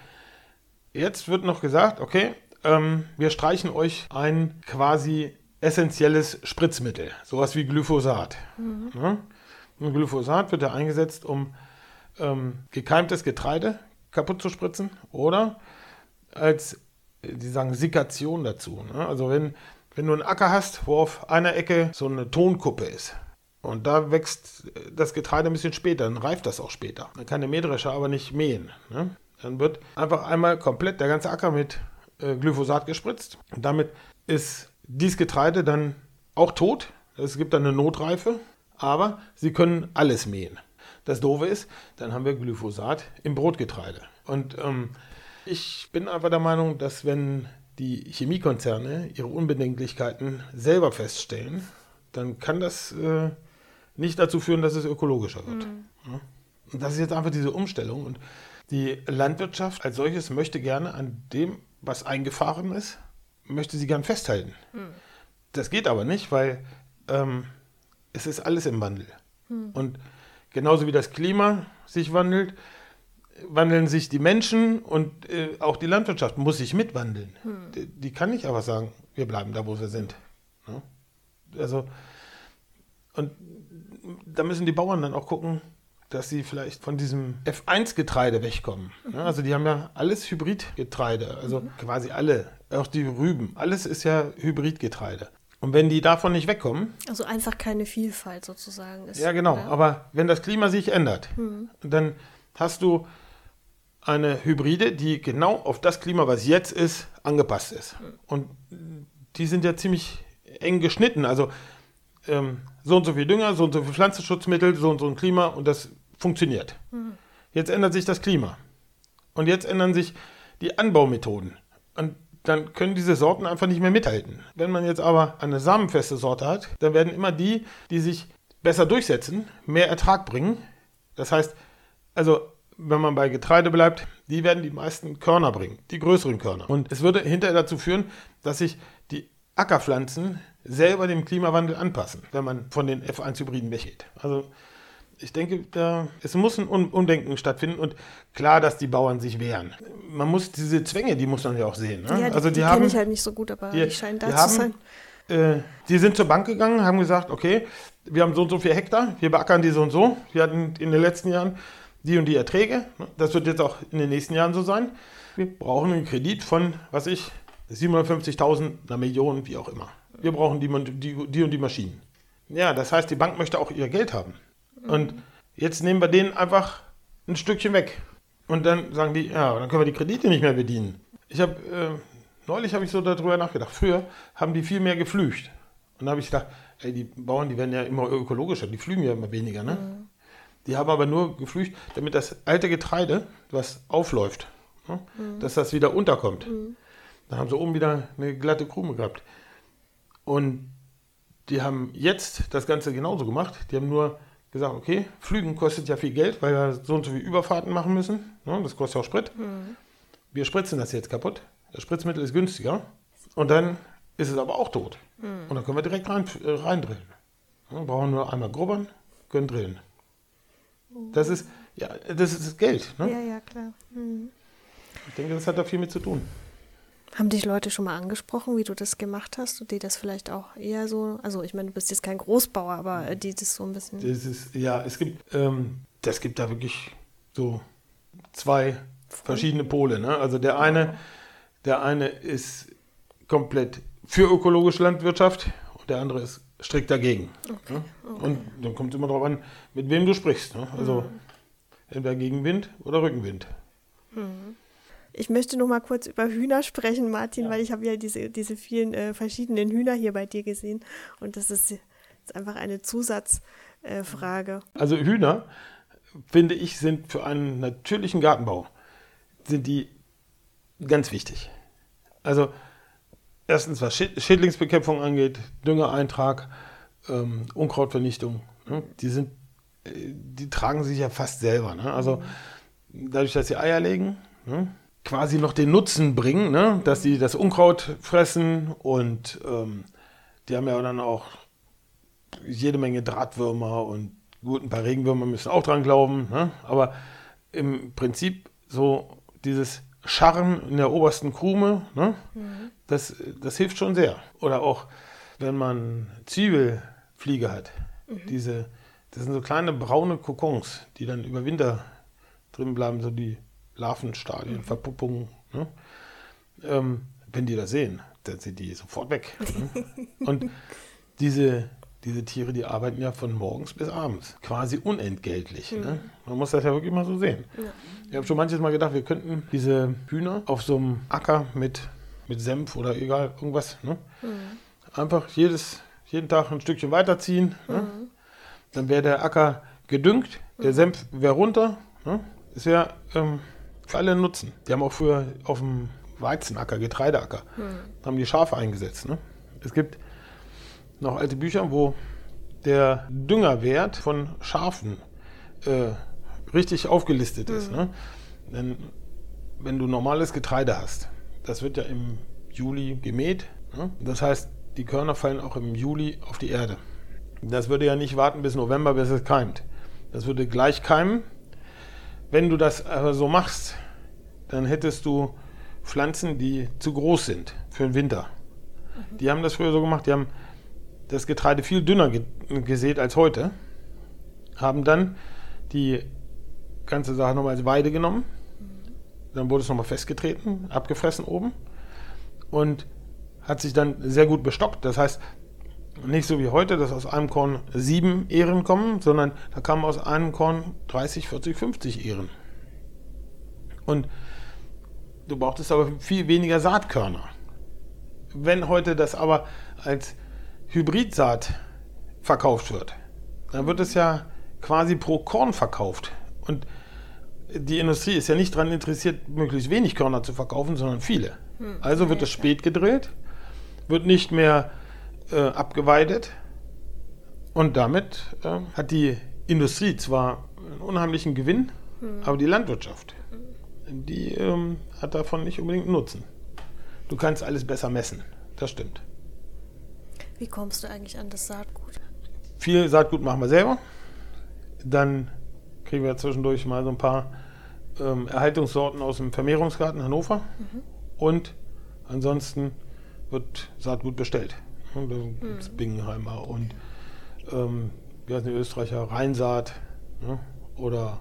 jetzt wird noch gesagt, okay, ähm, wir streichen euch ein quasi essentielles Spritzmittel, sowas wie Glyphosat. Mhm. Ja? Und Glyphosat wird ja eingesetzt, um ähm, gekeimtes Getreide kaputt zu spritzen oder als, die sagen, Sikation dazu. Ne? Also wenn, wenn du einen Acker hast, wo auf einer Ecke so eine Tonkuppe ist und da wächst das Getreide ein bisschen später, dann reift das auch später. Dann kann der Mähdrescher aber nicht mähen. Ne? Dann wird einfach einmal komplett der ganze Acker mit äh, Glyphosat gespritzt. Und damit ist dieses Getreide dann auch tot. Es gibt dann eine Notreife aber sie können alles mähen. Das Doofe ist, dann haben wir Glyphosat im Brotgetreide. Und ähm, ich bin einfach der Meinung, dass wenn die Chemiekonzerne ihre Unbedenklichkeiten selber feststellen, dann kann das äh, nicht dazu führen, dass es ökologischer wird. Mhm. Ja? Und das ist jetzt einfach diese Umstellung. Und die Landwirtschaft als solches möchte gerne an dem, was eingefahren ist, möchte sie gern festhalten. Das geht aber nicht, weil ähm, es ist alles im Wandel. Und genauso wie das Klima sich wandelt, wandeln sich die Menschen und äh, auch die Landwirtschaft muss sich mitwandeln. Die, die kann nicht aber sagen, wir bleiben da, wo wir sind. Ne? Also, und da müssen die Bauern dann auch gucken, dass sie vielleicht von diesem F1-Getreide wegkommen. Ja, also die haben ja alles Hybridgetreide, also quasi alle, auch die Rüben, alles ist ja Hybridgetreide. Und wenn die davon nicht wegkommen, Also einfach keine Vielfalt sozusagen ist. ja genau, oder? aber wenn das Klima sich ändert, dann hast du eine Hybride, die genau auf das Klima, was jetzt ist, angepasst ist. Und die sind ja ziemlich eng geschnitten. Also ähm, so und so viel Dünger, so und so viel Pflanzenschutzmittel, so und so ein Klima und das funktioniert. Jetzt ändert sich das Klima. Und jetzt ändern sich die Anbaumethoden. Und dann können diese Sorten einfach nicht mehr mithalten. Wenn man jetzt aber eine samenfeste Sorte hat, dann werden immer die, die sich besser durchsetzen, mehr Ertrag bringen. Das heißt, also wenn man bei Getreide bleibt, die werden die meisten Körner bringen, die größeren Körner. Und es würde hinterher dazu führen, dass sich die Ackerpflanzen selber dem Klimawandel anpassen, wenn man von den F1-Hybriden weggeht. Also ich denke, da, es muss ein Umdenken stattfinden und klar, dass die Bauern sich wehren. Man muss diese Zwänge, die muss man ja auch sehen. Ne? Ja, die, also die, haben, kenne ich halt nicht so gut, aber die, die scheinen da die zu haben, sein. Äh, die sind zur Bank gegangen, haben gesagt, okay, wir haben so und so viel Hektar, wir beackern die so und so. Wir hatten in den letzten Jahren die und die Erträge. Das wird jetzt auch in den nächsten Jahren so sein. Wir brauchen einen Kredit von, was ich, 750.000, einer Million, wie auch immer. Wir brauchen die, die, die und die Maschinen. Ja, das heißt, die Bank möchte auch ihr Geld haben. Und jetzt nehmen wir denen einfach ein Stückchen weg. Und dann sagen die, ja, dann können wir die Kredite nicht mehr bedienen. Ich habe, äh, neulich habe ich so darüber nachgedacht. Früher haben die viel mehr geflücht. Und da habe ich gedacht, ey, die Bauern, die werden ja immer ökologischer, die flügen ja immer weniger, ne? Die haben aber nur geflücht, damit das alte Getreide, was aufläuft, ne? dass das wieder unterkommt. Dann haben sie oben wieder eine glatte Krume gehabt. Und die haben jetzt das Ganze genauso gemacht. Die haben nur gesagt, okay, Flügen kostet ja viel Geld, weil wir so und so viele Überfahrten machen müssen. Ne? Das kostet ja auch Sprit. Wir spritzen das jetzt kaputt. Das Spritzmittel ist günstiger. Und dann ist es aber auch tot. Und dann können wir direkt rein, äh, reindrillen. Ja, brauchen nur einmal grubbern, können drillen. Das ist, ja, das ist das Geld. Ne? Ja, ja, klar. Hm. Ich denke, das hat da viel mit zu tun. Haben dich Leute schon mal angesprochen, wie du das gemacht hast und die das vielleicht auch eher so, also ich meine, du bist jetzt kein Großbauer, aber äh, die das so ein bisschen. Das ist, ja, es gibt, ähm, das gibt da wirklich so zwei verschiedene Pole. Ne? Also der eine, der eine ist komplett für ökologische Landwirtschaft und der andere ist strikt dagegen. ne? Und dann kommt es immer darauf an, mit wem du sprichst. Ne? Also entweder Gegenwind oder Rückenwind. Ich möchte noch mal kurz über Hühner sprechen, Martin, weil ich habe ja diese, diese vielen äh, verschiedenen Hühner hier bei dir gesehen und das ist jetzt einfach eine Zusatzfrage. Äh. Also Hühner, finde ich, sind für einen natürlichen Gartenbau, sind die ganz wichtig. Also erstens, was Schäd- Schädlingsbekämpfung angeht, Düngereintrag, ähm, Unkrautvernichtung, ne, die sind, äh, die tragen sich ja fast selber. Ne? Also dadurch, dass sie Eier legen, ne, quasi noch den Nutzen bringen, ne, dass sie das Unkraut fressen und ähm, die haben ja dann auch jede Menge Drahtwürmer und gut, ein paar Regenwürmer müssen auch dran glauben. Ne? Aber im Prinzip so dieses Scharren in der obersten Krume, ne? das, das hilft schon sehr. Oder auch, wenn man Zwiebelfliege hat. Diese, das sind so kleine braune Kokons, die dann über Winter drin bleiben, so die Larvenstadien, Verpuppungen. Ne? Ähm, wenn die das sehen, dann sind die sofort weg. Ne? Und diese, diese Tiere, die arbeiten ja von morgens bis abends, quasi unentgeltlich. Ne? Man muss das ja wirklich mal so sehen. Ich habe schon manches Mal gedacht, wir könnten diese Hühner auf so einem Acker mit, mit Senf oder egal, irgendwas, ne? einfach jedes, jeden Tag ein Stückchen weiterziehen. Ne? Dann wäre der Acker gedüngt, der Senf wäre runter. Ne? Es wäre ähm, für alle Nutzen. Die haben auch früher auf dem Weizenacker, Getreideacker, haben die Schafe eingesetzt. Ne? Es gibt noch alte Bücher, wo der Düngerwert von Schafen äh, richtig aufgelistet ist. Ne? Denn wenn du normales Getreide hast, das wird ja im Juli gemäht. Ne? Das heißt, die Körner fallen auch im Juli auf die Erde. Das würde ja nicht warten bis November, bis es keimt. Das würde gleich keimen. Wenn du das aber so machst, dann hättest du Pflanzen, die zu groß sind für den Winter. Mhm. Die haben das früher so gemacht, die haben das Getreide viel dünner gesät als heute, haben dann die ganze Sache nochmal als Weide genommen, dann wurde es nochmal festgetreten, abgefressen oben und hat sich dann sehr gut bestockt. Das heißt, nicht so wie heute, dass aus einem Korn sieben Ehren kommen, sondern da kamen aus einem Korn 30, 40, 50 Ehren. Und du brauchtest aber viel weniger Saatkörner. Wenn heute das aber als Hybridsaat verkauft wird, dann wird es ja quasi pro Korn verkauft. Und die Industrie ist ja nicht daran interessiert, möglichst wenig Körner zu verkaufen, sondern viele. Hm. Also wird es spät gedrillt, wird nicht mehr äh, abgeweidet und damit äh, hat die Industrie zwar einen unheimlichen Gewinn, hm. aber die Landwirtschaft, die ähm, hat davon nicht unbedingt Nutzen. Du kannst alles besser messen, das stimmt. Wie kommst du eigentlich an das Saatgut? Viel Saatgut machen wir selber. Dann kriegen wir zwischendurch mal so ein paar ähm, Erhaltungssorten aus dem Vermehrungsgarten Hannover. Mhm. Und ansonsten wird Saatgut bestellt. Da gibt es mhm. Bingenheimer und ähm, wie heißen die Österreicher? Rheinsaat ne? oder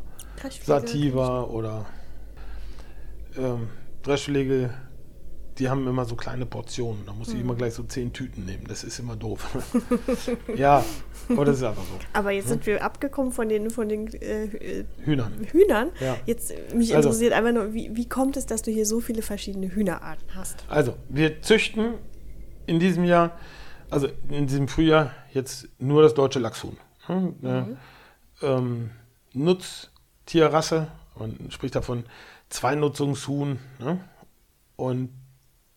Sativa oder ähm, Dreschflegel die haben immer so kleine Portionen. Da muss ich hm. immer gleich so zehn Tüten nehmen. Das ist immer doof. ja, aber das ist einfach so. Aber jetzt hm? sind wir abgekommen von den, von den äh, Hühnern. Hühnern. Ja. Jetzt mich also, interessiert einfach nur, wie, wie kommt es, dass du hier so viele verschiedene Hühnerarten hast? Also, wir züchten in diesem Jahr, also in diesem Frühjahr jetzt nur das deutsche Lachshuhn. Hm? Mhm. Ähm, Nutztierrasse, man spricht davon Zweinutzungshuhn. Ne? Und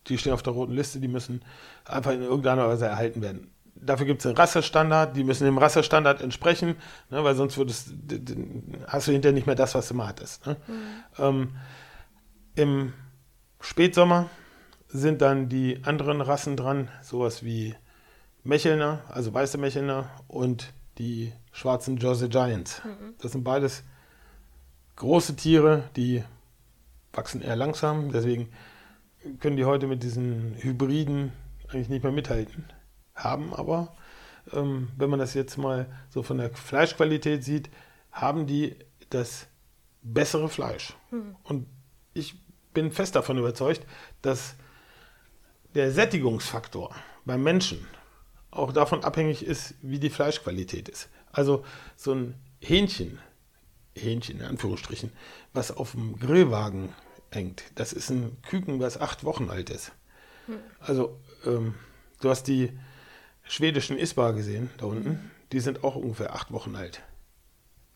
die stehen auf der roten Liste, die müssen einfach in irgendeiner Weise erhalten werden. Dafür gibt es einen Rassestandard, die müssen dem Rassestandard entsprechen, ne, weil sonst würdest, hast du hinterher nicht mehr das, was du mal hattest. Ne? Mhm. Ähm, Im Spätsommer sind dann die anderen Rassen dran, sowas wie Mechelner, also weiße Mechelner und die schwarzen Jersey Giants. Mhm. Das sind beides große Tiere, die wachsen eher langsam, deswegen können die heute mit diesen Hybriden eigentlich nicht mehr mithalten. Haben aber, ähm, wenn man das jetzt mal so von der Fleischqualität sieht, haben die das bessere Fleisch. Mhm. Und ich bin fest davon überzeugt, dass der Sättigungsfaktor beim Menschen auch davon abhängig ist, wie die Fleischqualität ist. Also so ein Hähnchen, Hähnchen in Anführungsstrichen, was auf dem Grillwagen hängt. Das ist ein Küken, was acht Wochen alt ist. Hm. Also, ähm, du hast die schwedischen Isbar gesehen, da unten. Die sind auch ungefähr acht Wochen alt.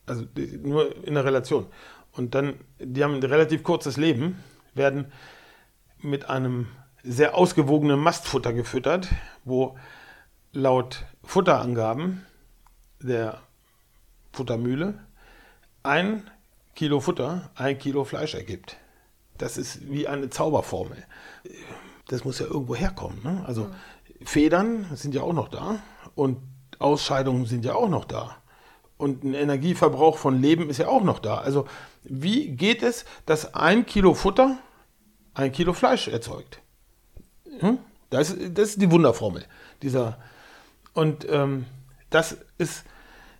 Also die, nur in der Relation. Und dann, die haben ein relativ kurzes Leben, werden mit einem sehr ausgewogenen Mastfutter gefüttert, wo laut Futterangaben der Futtermühle ein Kilo Futter ein Kilo Fleisch ergibt das ist wie eine Zauberformel. Das muss ja irgendwo herkommen. Ne? Also mhm. Federn sind ja auch noch da und Ausscheidungen sind ja auch noch da. Und ein Energieverbrauch von Leben ist ja auch noch da. Also wie geht es, dass ein Kilo Futter ein Kilo Fleisch erzeugt? Hm? Das, das ist die Wunderformel. Dieser, und ähm, das ist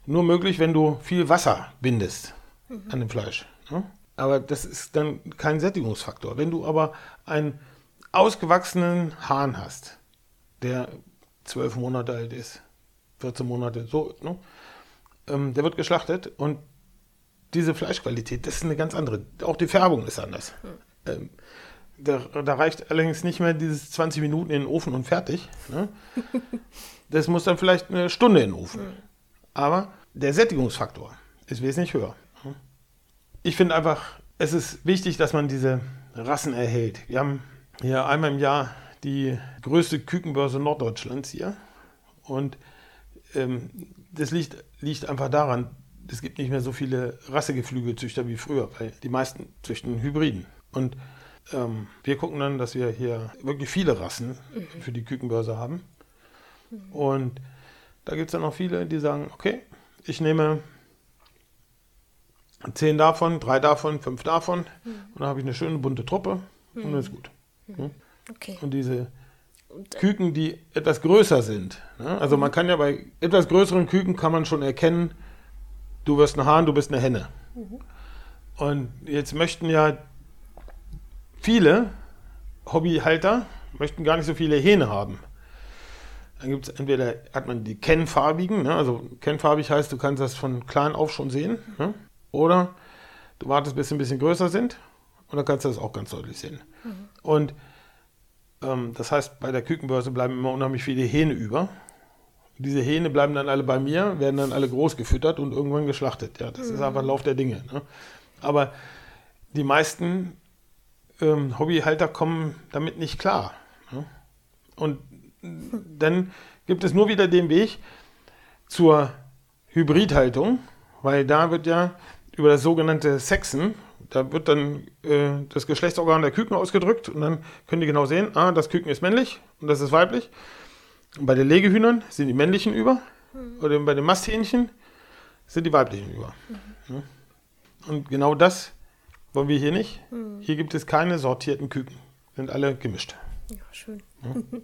nur möglich, wenn du viel Wasser bindest mhm. an dem Fleisch. Ne? Aber das ist dann kein Sättigungsfaktor. Wenn du aber einen ausgewachsenen Hahn hast, der zwölf Monate alt ist, 14 Monate, so, ne? ähm, der wird geschlachtet und diese Fleischqualität, das ist eine ganz andere. Auch die Färbung ist anders. Hm. Ähm, da, da, reicht allerdings nicht mehr dieses 20 Minuten in den Ofen und fertig. Ne? Das muss dann vielleicht eine Stunde in den Ofen. Hm. Aber der Sättigungsfaktor ist wesentlich höher. Ich finde einfach, es ist wichtig, dass man diese Rassen erhält. Wir haben hier einmal im Jahr die größte Kükenbörse Norddeutschlands hier. Und ähm, das liegt, liegt einfach daran, es gibt nicht mehr so viele Rassegeflügelzüchter wie früher, weil die meisten züchten Hybriden. Und ähm, wir gucken dann, dass wir hier wirklich viele Rassen für die Kükenbörse haben. Und da gibt es dann auch viele, die sagen, okay, ich nehme zehn davon, drei davon, fünf davon und dann habe ich eine schöne bunte Truppe und dann ist gut. Hm? Okay. Und diese Küken, die etwas größer sind. Ne? Also man kann ja bei etwas größeren Küken kann man schon erkennen, du wirst ein Hahn, du bist eine Henne. Und jetzt möchten ja viele Hobbyhalter möchten gar nicht so viele Hähne haben. Dann gibt es entweder hat man die kennfarbigen, ne? also kennfarbig heißt, du kannst das von klein auf schon sehen. Ne? Oder du wartest, bis sie ein bisschen größer sind und dann kannst du das auch ganz deutlich sehen. Und ähm, das heißt, bei der Kükenbörse bleiben immer unheimlich viele Hähne über. Diese Hähne bleiben dann alle bei mir, werden dann alle groß gefüttert und irgendwann geschlachtet. Ja, das ist einfach Lauf der Dinge. Ne? Aber die meisten ähm, Hobbyhalter kommen damit nicht klar. Ne? Und dann gibt es nur wieder den Weg zur Hybridhaltung, weil da wird ja über das sogenannte Sexen, da wird dann äh, das Geschlechtsorgan der Küken ausgedrückt und dann können die genau sehen, ah, das Küken ist männlich und das ist weiblich. Und bei den Legehühnern sind die männlichen über oder bei den Masthähnchen sind die weiblichen über. Ja. Und genau das wollen wir hier nicht. Hier gibt es keine sortierten Küken, sind alle gemischt. Ja, schön.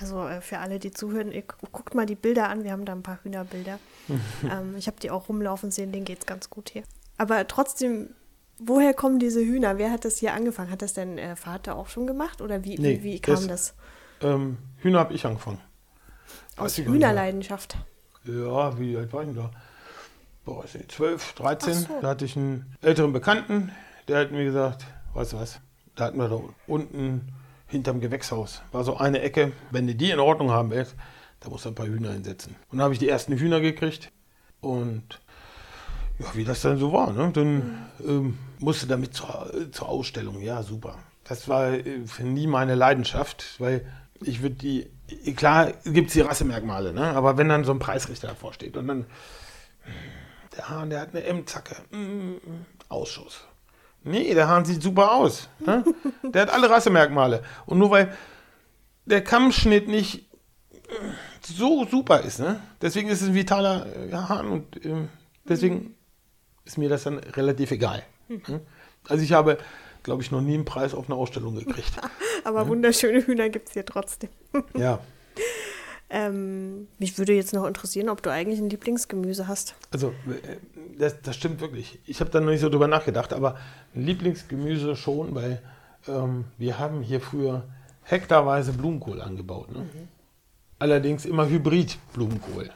Also äh, für alle, die zuhören, ihr gu- guckt mal die Bilder an. Wir haben da ein paar Hühnerbilder. ähm, ich habe die auch rumlaufen sehen, denen geht es ganz gut hier. Aber trotzdem, woher kommen diese Hühner? Wer hat das hier angefangen? Hat das dein äh, Vater auch schon gemacht? Oder wie, Nee, wie, wie kam das- das? Ähm, Hühner habe ich angefangen. Aus. Hühnerleidenschaft. Ja, wie alt war ich denn da? Boah, weiß nicht, 12, 13. Ach so. Da hatte ich einen älteren Bekannten, der hat mir gesagt, weißt du was, da hatten wir da unten hinterm Gewächshaus, war so eine Ecke, wenn du die in Ordnung haben willst, da musst du ein paar Hühner hinsetzen. Und da habe ich die ersten Hühner gekriegt und ja, wie das dann so war, ne? dann ähm, musste damit zur, zur Ausstellung, ja, super. Das war äh, nie meine Leidenschaft, weil ich würde die, klar gibt es die Rassemerkmale, ne? aber wenn dann so ein Preisrichter davor steht und dann der Hahn, der hat eine M-Zacke. Mm, Ausschuss. Nee, der Hahn sieht super aus. Ne? Der hat alle Rassemerkmale. Und nur weil der Kammschnitt nicht äh, so super ist, ne? deswegen ist es ein vitaler äh, Hahn und ähm, deswegen ist mir das dann relativ egal. Ne? Also ich habe, glaube ich, noch nie einen Preis auf einer Ausstellung gekriegt. Aber wunderschöne Hühner gibt es hier trotzdem. ja, Ähm, mich würde jetzt noch interessieren, ob du eigentlich ein Lieblingsgemüse hast. also äh, das, das stimmt wirklich. Ich habe da noch nicht so drüber nachgedacht, aber ein Lieblingsgemüse schon, weil ähm, wir haben hier früher hektarweise Blumenkohl angebaut. Ne? Allerdings immer Hybrid-Blumenkohl.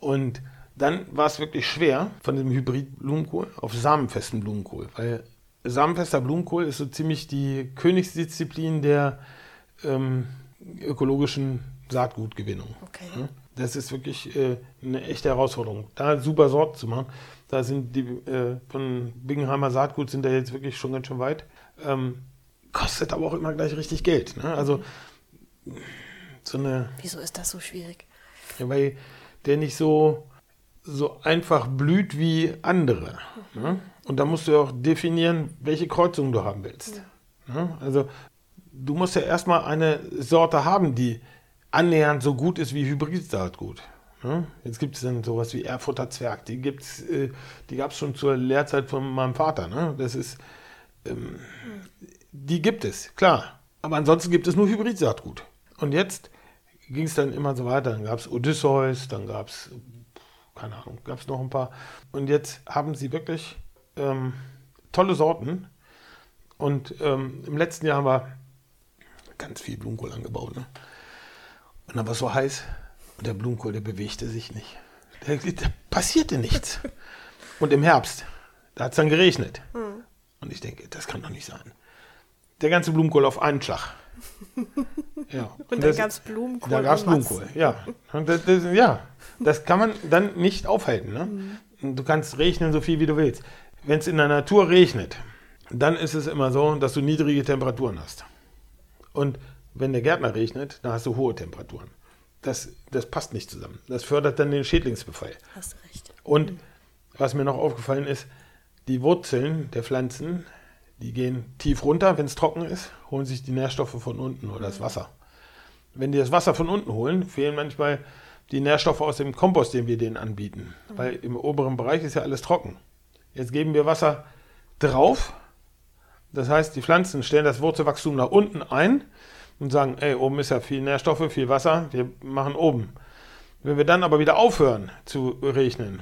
Und dann war es wirklich schwer von dem Hybrid-Blumenkohl auf samenfesten Blumenkohl, weil samenfester Blumenkohl ist so ziemlich die Königsdisziplin der ähm, ökologischen Saatgutgewinnung. Okay. Das ist wirklich äh, eine echte Herausforderung. Da super Sorten zu machen. Da sind die äh, von Bingenheimer Saatgut sind da jetzt wirklich schon ganz schön weit. Ähm, kostet aber auch immer gleich richtig Geld. Ne? Also so eine, Wieso ist das so schwierig? ja, weil der nicht so, so einfach blüht wie andere. Ne? Und da musst du ja auch definieren, welche Kreuzung du haben willst. Ne? Also du musst ja erstmal eine Sorte haben, die annähernd so gut ist wie Hybrid-Saatgut. Ne? Jetzt gibt es dann sowas wie Erfurter Zwerg. Die, äh, die gab es schon zur Lehrzeit von meinem Vater. Ne? Das ist, ähm, die gibt es, klar. Aber ansonsten gibt es nur Hybrid-Saatgut. Und jetzt ging es dann immer so weiter. Dann gab es Odysseus, dann gab es, keine Ahnung, gab es noch ein paar. Und jetzt haben sie wirklich ähm, tolle Sorten. Und ähm, im letzten Jahr haben wir ganz viel Blumenkohl angebaut. Ne? Und dann war es so heiß und der Blumenkohl, der bewegte sich nicht. Da, da passierte nichts. Und im Herbst, da hat es dann geregnet. Und ich denke, das kann doch nicht sein. Der ganze Blumenkohl auf einen Schlag. Ja. Und, dann das- gab es Blumenkohl. da gab es. Blumenkohl, ja. Das, das, ja. Das kann man dann nicht aufhalten. Ne? Und Du kannst regnen so viel, wie du willst. Wenn es in der Natur regnet, dann ist es immer so, dass du niedrige Temperaturen hast. Und wenn der Gärtner regnet, dann hast du hohe Temperaturen. Das, das passt nicht zusammen. Das fördert dann den Schädlingsbefall. Hast recht. Und was mir noch aufgefallen ist, die Wurzeln der Pflanzen, Die gehen tief runter, wenn es trocken ist, holen sich die Nährstoffe von unten oder das Wasser. Wenn die das Wasser von unten holen, fehlen manchmal die Nährstoffe aus dem Kompost, den wir denen anbieten. Weil im oberen Bereich ist ja alles trocken. Jetzt geben wir Wasser drauf. Das heißt, die Pflanzen stellen das Wurzelwachstum nach unten ein und sagen, ey, oben ist ja viel Nährstoffe, viel Wasser, wir machen oben. Wenn wir dann aber wieder aufhören zu regnen,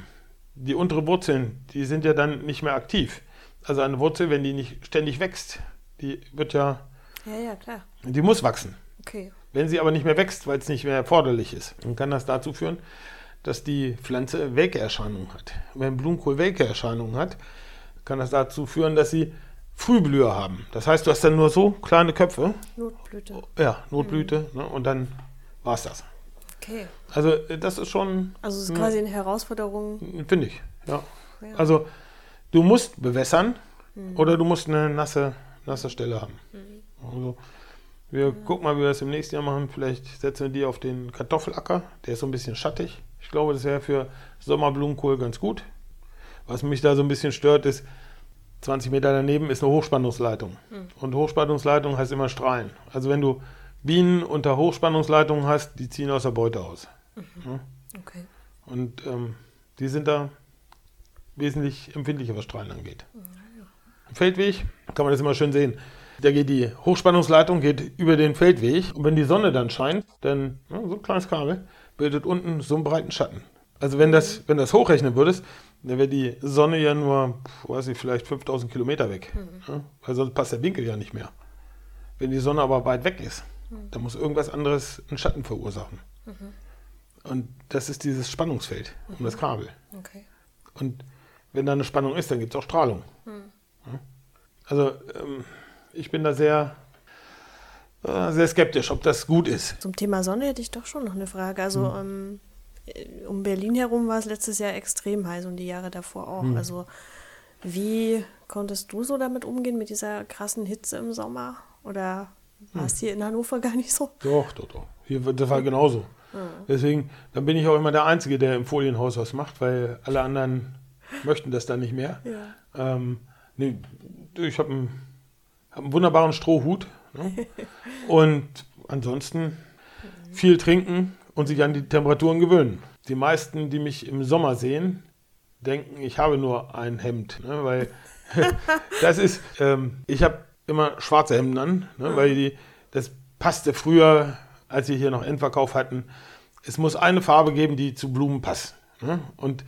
die unteren Wurzeln, die sind ja dann nicht mehr aktiv. Also eine Wurzel, wenn die nicht ständig wächst, die wird ja, Ja, ja, klar. die muss wachsen. Okay. Wenn sie aber nicht mehr wächst, weil es nicht mehr erforderlich ist, dann kann das dazu führen, dass die Pflanze Welkeerscheinungen hat. Wenn Blumenkohl Welkeerscheinungen hat, kann das dazu führen, dass sie Frühblüher haben. Das heißt, du hast dann nur so kleine Köpfe, Notblüte. ja, Notblüte, ne, und dann war es das. Okay. Also äh, das ist schon, Also es ist quasi eine Herausforderung. finde ich, ja. Ja. Also du musst bewässern oder du musst eine nasse, nasse Stelle haben. Also wir gucken mal, wie wir das im nächsten Jahr machen. Vielleicht setzen wir die auf den Kartoffelacker. Der ist so ein bisschen schattig. Ich glaube, das wäre für Sommerblumenkohl ganz gut. Was mich da so ein bisschen stört, ist, 20 Meter daneben ist eine Hochspannungsleitung. Und Hochspannungsleitung heißt immer strahlen. Also wenn du Bienen unter Hochspannungsleitung hast, die ziehen aus der Beute aus. Ja? Okay. Und ähm, die sind da wesentlich empfindlicher, was Strahlen angeht. Im Feldweg kann man das immer schön sehen. Da geht die Hochspannungsleitung geht über den Feldweg und wenn die Sonne dann scheint, dann ja, so ein kleines Kabel bildet unten so einen breiten Schatten. Also wenn das, wenn das hochrechnen würdest, dann wäre die Sonne ja nur, weiß ich, vielleicht 5000 Kilometer weg. Ja, weil sonst passt der Winkel ja nicht mehr. Wenn die Sonne aber weit weg ist, dann muss irgendwas anderes einen Schatten verursachen. Und das ist dieses Spannungsfeld um das Kabel. Okay. Und wenn da eine Spannung ist, dann gibt es auch Strahlung. Ja. Also ähm, ich bin da sehr, äh, sehr skeptisch, ob das gut ist. Zum Thema Sonne hätte ich doch schon noch eine Frage. Also ähm, äh, um Berlin herum war es letztes Jahr extrem heiß und die Jahre davor auch. Also wie konntest du so damit umgehen, mit dieser krassen Hitze im Sommer? Oder war es hier in Hannover gar nicht so? Doch, doch, doch. Hier, das war genauso. Deswegen, dann bin ich auch immer der Einzige, der im Folienhaus was macht, weil alle anderen möchten das dann nicht mehr. Ja. Ähm, nee, ich habe einen, hab einen wunderbaren Strohhut. Ne? und ansonsten viel trinken und sich an die Temperaturen gewöhnen. Die meisten, die mich im Sommer sehen, denken, ich habe nur ein Hemd. Ne? Weil das ist, ähm, ich habe immer schwarze Hemden an, ne? weil die, das passte früher, als wir hier noch Endverkauf hatten. Es muss eine Farbe geben, die zu Blumen passt. Ne? Und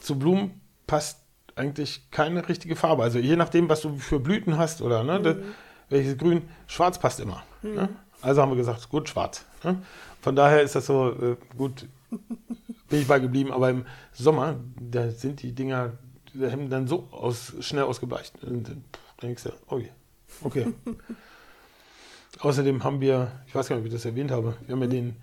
zu Blumen passt eigentlich keine richtige Farbe. Also je nachdem, was du für Blüten hast oder ne, das, welches Grün, schwarz passt immer. Ne? Also haben wir gesagt, gut, schwarz. Ne? Von daher ist das so, äh, gut, bin ich bei geblieben. Aber im Sommer, da sind die Dinger, die Hemden dann so aus, schnell ausgebleicht. Und dann denkst du, oh je, okay. Außerdem haben wir, ich weiß gar nicht, ob ich das erwähnt habe, wir haben ja den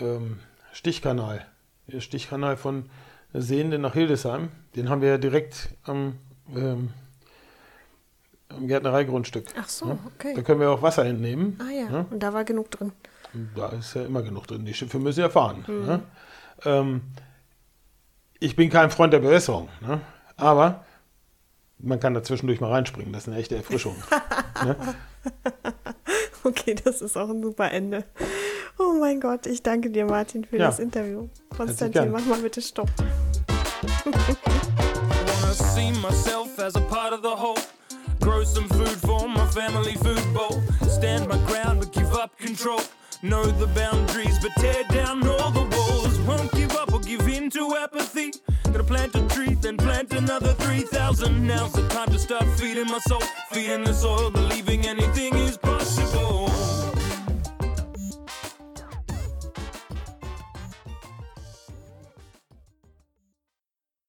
ähm, Stichkanal. Den Stichkanal von Sehende nach Hildesheim. Den haben wir ja direkt am, ähm, am Gärtnereigrundstück. Ach so, Da okay. können wir auch Wasser entnehmen. Ah ja, Ja. und da war genug drin. Da ist ja immer genug drin. Die Schiffe müssen ja fahren. Ne? Ähm, ich bin kein Freund der Bewässerung, ne? aber man kann da zwischendurch mal reinspringen. Das ist eine echte Erfrischung. ne? Okay, das ist auch ein super Ende. Oh mein Gott, ich danke dir, Martin, für Ja. das Interview. Konstantin, mach mal bitte Stopp. Wanna see myself as a part of the whole. Grow some food for my family food bowl. Stand my ground but give up control. Know the boundaries but tear down all the walls. Won't give up or give in to apathy. Gonna plant a tree, then plant another 3,000. Now's the time to start feeding my soul. Feeding the soil, believing anything is possible.